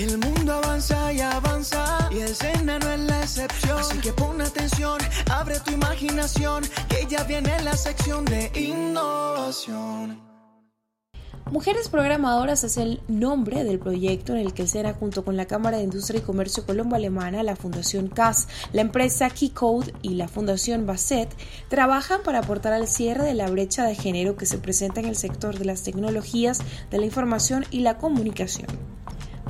El mundo avanza y avanza y el Sena no es la excepción. Así que pon atención, abre tu imaginación, que ya viene la sección de innovación. Mujeres Programadoras es el nombre del proyecto en el que será junto con la Cámara de Industria y Comercio Colombo-Alemana, la Fundación CAS, la empresa Keycode y la Fundación Basset trabajan para aportar al cierre de la brecha de género que se presenta en el sector de las tecnologías, de la información y la comunicación.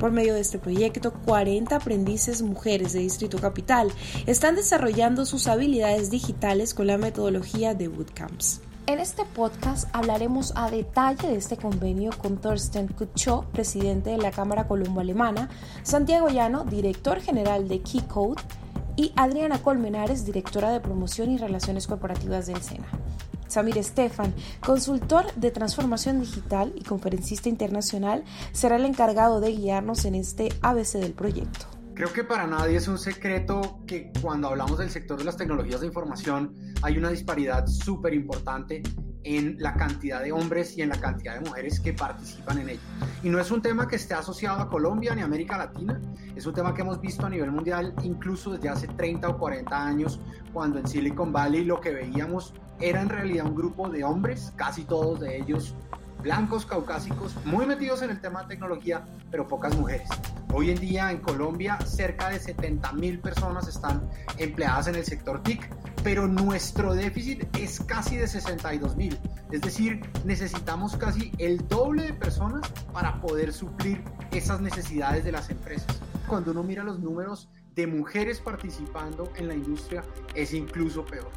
Por medio de este proyecto, 40 aprendices mujeres de Distrito Capital están desarrollando sus habilidades digitales con la metodología de bootcamps. En este podcast hablaremos a detalle de este convenio con Thorsten Kutscho, presidente de la Cámara Colombo-Alemana, Santiago Llano, director general de Keycode, y Adriana Colmenares, directora de Promoción y Relaciones Corporativas del SENA. Samir Estefan, consultor de transformación digital y conferencista internacional, será el encargado de guiarnos en este ABC del proyecto. Creo que para nadie es un secreto que cuando hablamos del sector de las tecnologías de información hay una disparidad súper importante en la cantidad de hombres y en la cantidad de mujeres que participan en ello. Y no es un tema que esté asociado a Colombia ni a América Latina, es un tema que hemos visto a nivel mundial incluso desde hace 30 o 40 años, cuando en Silicon Valley lo que veíamos era en realidad un grupo de hombres, casi todos de ellos blancos caucásicos, muy metidos en el tema de tecnología, pero pocas mujeres. Hoy en día en Colombia cerca de 70 mil personas están empleadas en el sector TIC, pero nuestro déficit es casi de 62 mil. Es decir, necesitamos casi el doble de personas para poder suplir esas necesidades de las empresas. Cuando uno mira los números de mujeres participando en la industria, es incluso peor.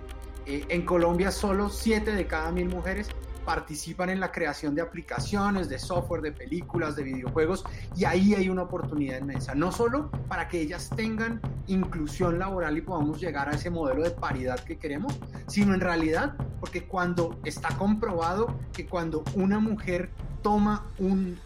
Eh, en Colombia solo 7 de cada mil mujeres participan en la creación de aplicaciones, de software, de películas, de videojuegos y ahí hay una oportunidad inmensa, no solo para que ellas tengan inclusión laboral y podamos llegar a ese modelo de paridad que queremos, sino en realidad porque cuando está comprobado que cuando una mujer toma un,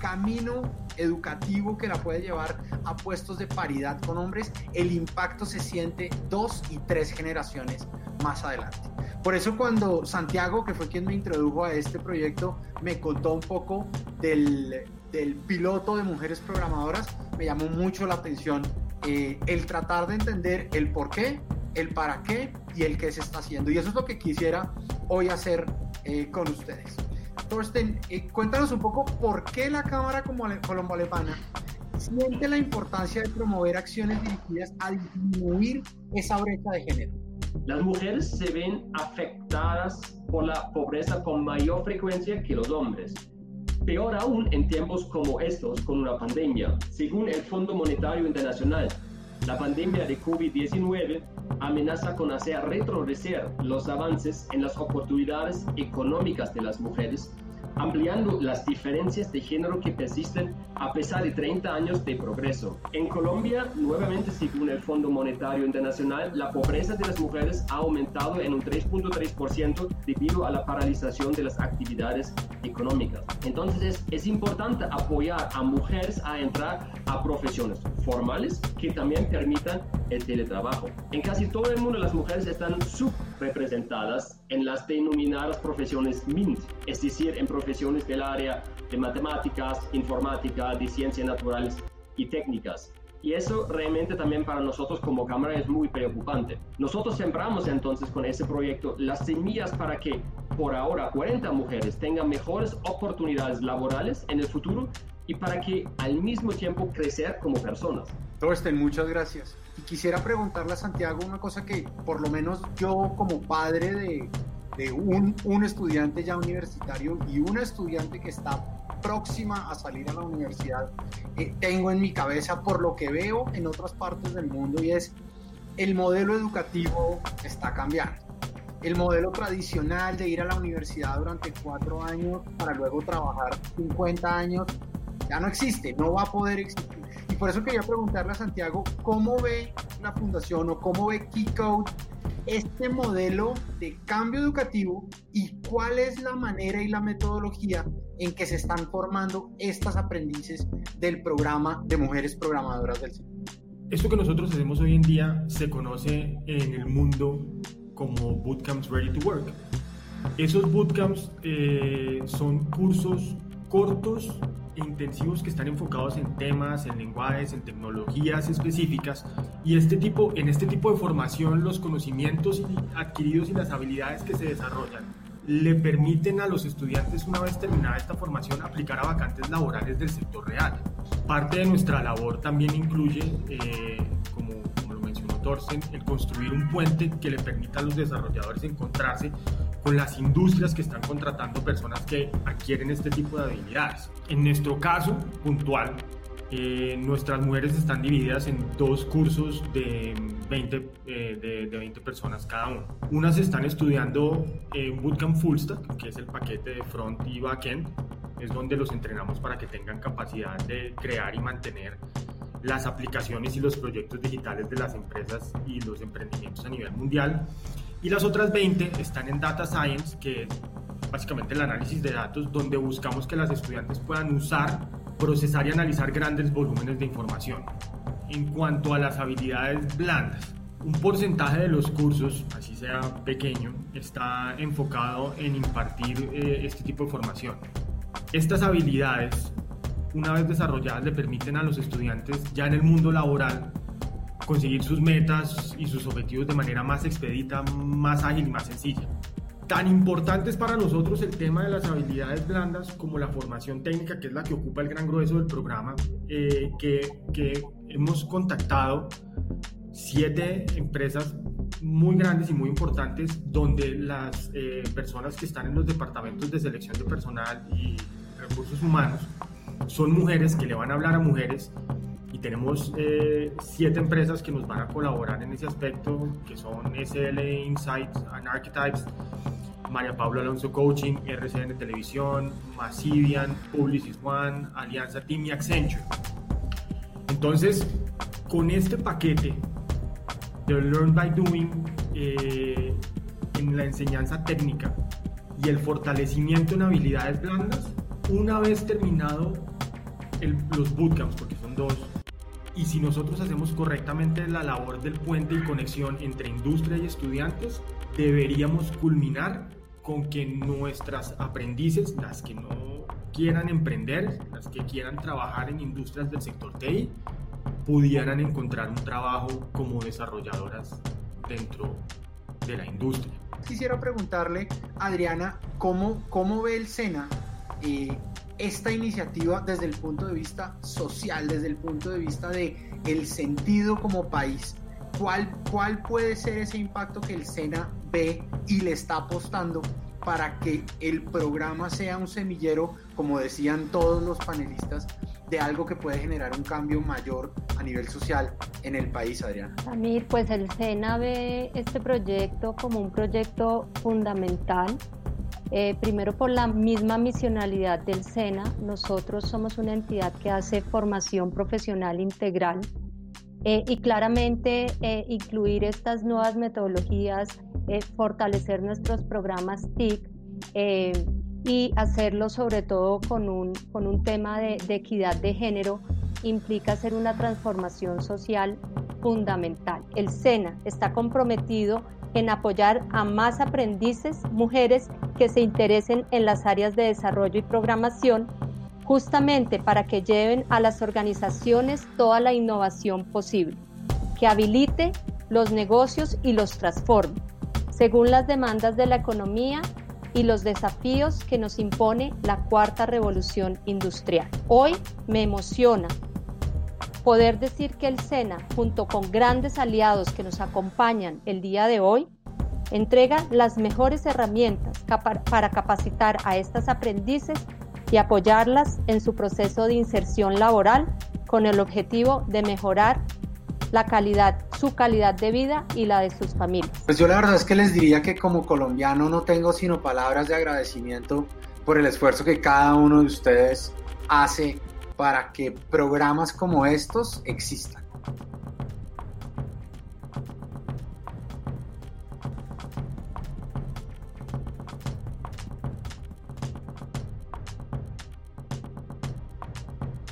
camino educativo que la puede llevar a puestos de paridad con hombres, el impacto se siente dos y tres generaciones más adelante. Por eso cuando Santiago, que fue quien me introdujo a este proyecto, me contó un poco del, piloto de mujeres programadoras, me llamó mucho la atención eh, el tratar de entender el por qué, el para qué y el qué se está haciendo. Y eso es lo que quisiera hoy hacer eh, con ustedes. Thorsten, eh, cuéntanos un poco por qué la Cámara Colombo-Alemana siente la importancia de promover acciones dirigidas a disminuir esa brecha de género. Las mujeres se ven afectadas por la pobreza con mayor frecuencia que los hombres. Peor aún en tiempos como estos, con una pandemia. Según el Fondo Monetario Internacional, la pandemia de COVID-19 amenaza con hacer retroceder los avances en las oportunidades económicas de las mujeres ampliando las diferencias de género que persisten a pesar de 30 años de progreso. En Colombia, nuevamente según el Fondo Monetario Internacional, la pobreza de las mujeres ha aumentado en un 3.3% debido a la paralización de las actividades económicas. Entonces es, importante apoyar a mujeres a entrar a profesiones formales que también permitan el teletrabajo. En casi todo el mundo las mujeres están subrepresentadas en las denominadas profesiones MINT, es decir, en profesiones del área de matemáticas, informática, de ciencias naturales y técnicas. Y eso realmente también para nosotros como Cámara es muy preocupante. Nosotros sembramos entonces con ese proyecto las semillas para que por ahora 40 mujeres tengan mejores oportunidades laborales en el futuro y para que al mismo tiempo crecer como personas. Torsten, muchas gracias. Quisiera preguntarle a Santiago una cosa que por lo menos yo como padre de, un estudiante ya universitario y una estudiante que está próxima a salir a la universidad, eh, tengo en mi cabeza por lo que veo en otras partes del mundo y es el modelo educativo está cambiando. El modelo tradicional de ir a la universidad durante cuatro años para luego trabajar 50 años ya no existe, no va a poder existir. Por eso quería preguntarle a Santiago, ¿cómo ve la fundación o cómo ve Keycode este modelo de cambio educativo y cuál es la manera y la metodología en que se están formando estas aprendices del programa de mujeres programadoras del centro? Esto que nosotros hacemos hoy en día se conoce en el mundo como Bootcamps Ready to Work. Esos bootcamps eh, son cursos cortos intensivos que están enfocados en temas, en lenguajes, en tecnologías específicas y este tipo, en este tipo de formación los conocimientos adquiridos y las habilidades que se desarrollan le permiten a los estudiantes una vez terminada esta formación aplicar a vacantes laborales del sector real. Parte de nuestra labor también incluye, eh, como, como lo mencionó Thorsten, el construir un puente que le permita a los desarrolladores encontrarse con las industrias que están contratando personas que adquieren este tipo de habilidades. En nuestro caso puntual, eh, nuestras mujeres están divididas en dos cursos de 20, eh, de, 20 personas cada uno. Unas están estudiando eh, Bootcamp Full Stack, que es el paquete de front y backend, es donde los entrenamos para que tengan capacidad de crear y mantener las aplicaciones y los proyectos digitales de las empresas y los emprendimientos a nivel mundial. Y las otras 20 están en Data Science, que es básicamente el análisis de datos, donde buscamos que las estudiantes puedan usar procesar y analizar grandes volúmenes de información. En cuanto a las habilidades blandas, un porcentaje de los cursos, así sea pequeño, está enfocado en impartir eh, este tipo de formación. Estas habilidades, una vez desarrolladas, le permiten a los estudiantes ya en el mundo laboral conseguir sus metas y sus objetivos de manera más expedita, más ágil y más sencilla. Tan importante es para nosotros el tema de las habilidades blandas como la formación técnica, que es la que ocupa el gran grueso del programa, eh, que, hemos contactado siete empresas muy grandes y muy importantes donde las eh, personas que están en los departamentos de selección de personal y recursos humanos son mujeres que le van a hablar a mujeres y tenemos eh, siete empresas que nos van a colaborar en ese aspecto que son SL Insights and Archetypes María Pablo Alonso Coaching, RCN Televisión, Massivian, Publicis One, Alianza Team y Accenture. Entonces, con este paquete de Learn by Doing eh, en la enseñanza técnica y el fortalecimiento en habilidades blandas, una vez terminado los bootcamps, porque son dos, y si nosotros hacemos correctamente la labor del puente y conexión entre industria y estudiantes, deberíamos culminar con que nuestras aprendices, las que no quieran emprender, las que quieran trabajar en industrias del sector TI, pudieran encontrar un trabajo como desarrolladoras dentro de la industria. Quisiera preguntarle, Adriana, ¿cómo, cómo ve el SENA eh, esta iniciativa desde el punto de vista social, desde el punto de vista de el sentido como país? ¿Cuál, ¿Cuál puede ser ese impacto que el SENA ve y le está apostando para que el programa sea un semillero, como decían todos los panelistas, de algo que puede generar un cambio mayor a nivel social en el país, Adriana? Amir, pues el SENA ve este proyecto como un proyecto fundamental. Eh, primero por la misma misionalidad del SENA, nosotros somos una entidad que hace formación profesional integral eh, y claramente eh, incluir estas nuevas metodologías, fortalecer nuestros programas TIC y hacerlo sobre todo con un, con un tema de, de equidad de género implica hacer una transformación social fundamental. El SENA está comprometido en apoyar a más aprendices, mujeres que se interesen en las áreas de desarrollo y programación justamente para que lleven a las organizaciones toda la innovación posible, que habilite los negocios y los transforme, según las demandas de la economía y los desafíos que nos impone la cuarta revolución industrial. Hoy me emociona poder decir que el SENA, junto con grandes aliados que nos acompañan el día de hoy, entrega las mejores herramientas para capacitar a estas aprendices y apoyarlas en su proceso de inserción laboral con el objetivo de mejorar su calidad de vida y la de sus familias. Pues yo la verdad es que les diría que como colombiano no tengo sino palabras de agradecimiento por el esfuerzo que cada uno de ustedes hace para que programas como estos existan.